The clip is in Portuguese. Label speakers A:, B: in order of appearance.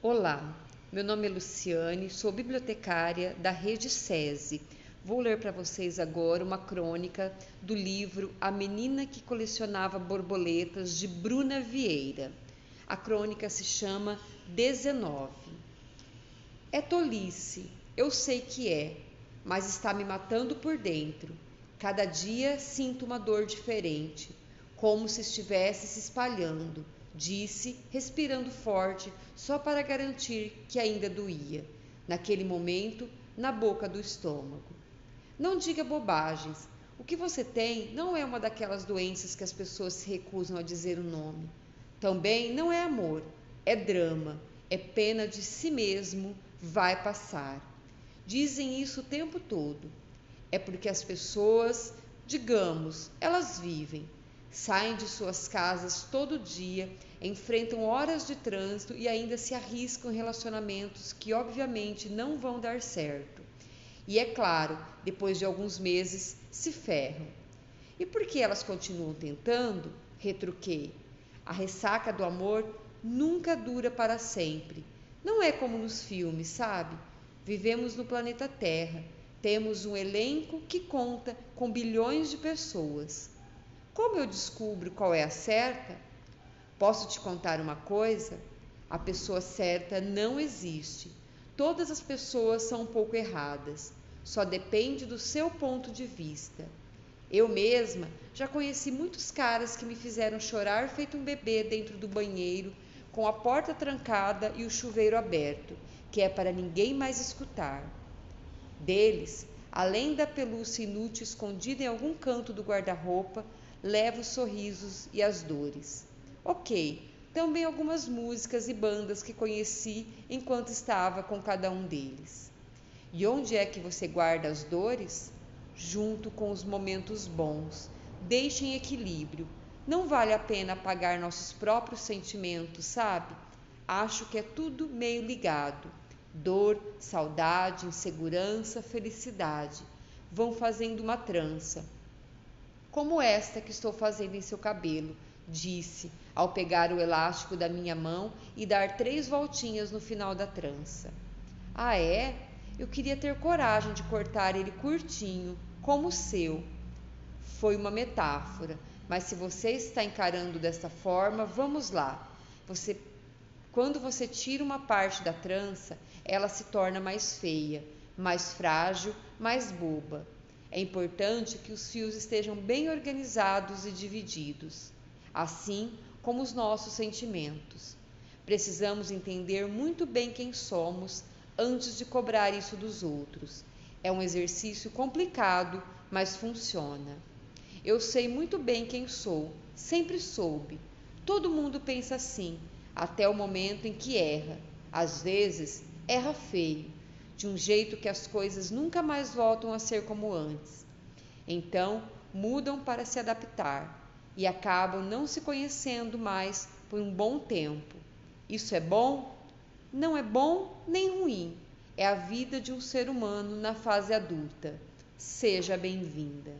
A: Olá, meu nome é Luciane, sou bibliotecária da Rede SESI. Vou ler para vocês agora uma crônica do livro A Menina que Colecionava Borboletas, de Bruna Vieira. A crônica se chama 19. É tolice, eu sei que é, mas está me matando por dentro. Cada dia sinto uma dor diferente, como se estivesse se espalhando disse, respirando forte, só para garantir que ainda doía, naquele momento, na boca do estômago. Não diga bobagens. O que você tem não é uma daquelas doenças que as pessoas se recusam a dizer o nome. Também não é amor, é drama, é pena de si mesmo, vai passar. Dizem isso o tempo todo. É porque as pessoas, digamos, elas vivem, saem de suas casas todo dia, enfrentam horas de trânsito e ainda se arriscam em relacionamentos que obviamente não vão dar certo. E é claro, depois de alguns meses se ferram. E por que elas continuam tentando? Retruquei. A ressaca do amor nunca dura para sempre. Não é como nos filmes, sabe? Vivemos no planeta Terra. Temos um elenco que conta com bilhões de pessoas. Como eu descubro qual é a certa? Posso te contar uma coisa? A pessoa certa não existe. Todas as pessoas são um pouco erradas. Só depende do seu ponto de vista. Eu mesma já conheci muitos caras que me fizeram chorar feito um bebê dentro do banheiro, com a porta trancada e o chuveiro aberto, que é para ninguém mais escutar. Deles, além da pelúcia inútil escondida em algum canto do guarda-roupa, leva os sorrisos e as dores. Ok, também algumas músicas e bandas que conheci enquanto estava com cada um deles. E onde é que você guarda as dores? Junto com os momentos bons. Deixe em equilíbrio. Não vale a pena apagar nossos próprios sentimentos, sabe? Acho que é tudo meio ligado. Dor, saudade, insegurança, felicidade vão fazendo uma trança como esta que estou fazendo em seu cabelo, disse, ao pegar o elástico da minha mão e dar três voltinhas no final da trança. Ah, é? Eu queria ter coragem de cortar ele curtinho, como o seu. Foi uma metáfora, mas se você está encarando desta forma, vamos lá. Você quando você tira uma parte da trança, ela se torna mais feia, mais frágil, mais boba. É importante que os fios estejam bem organizados e divididos, assim como os nossos sentimentos. Precisamos entender muito bem quem somos antes de cobrar isso dos outros. É um exercício complicado, mas funciona. Eu sei muito bem quem sou, sempre soube. Todo mundo pensa assim, até o momento em que erra. Às vezes, erra feio de um jeito que as coisas nunca mais voltam a ser como antes. Então, mudam para se adaptar e acabam não se conhecendo mais por um bom tempo. Isso é bom? Não é bom nem ruim. É a vida de um ser humano na fase adulta. Seja bem-vinda.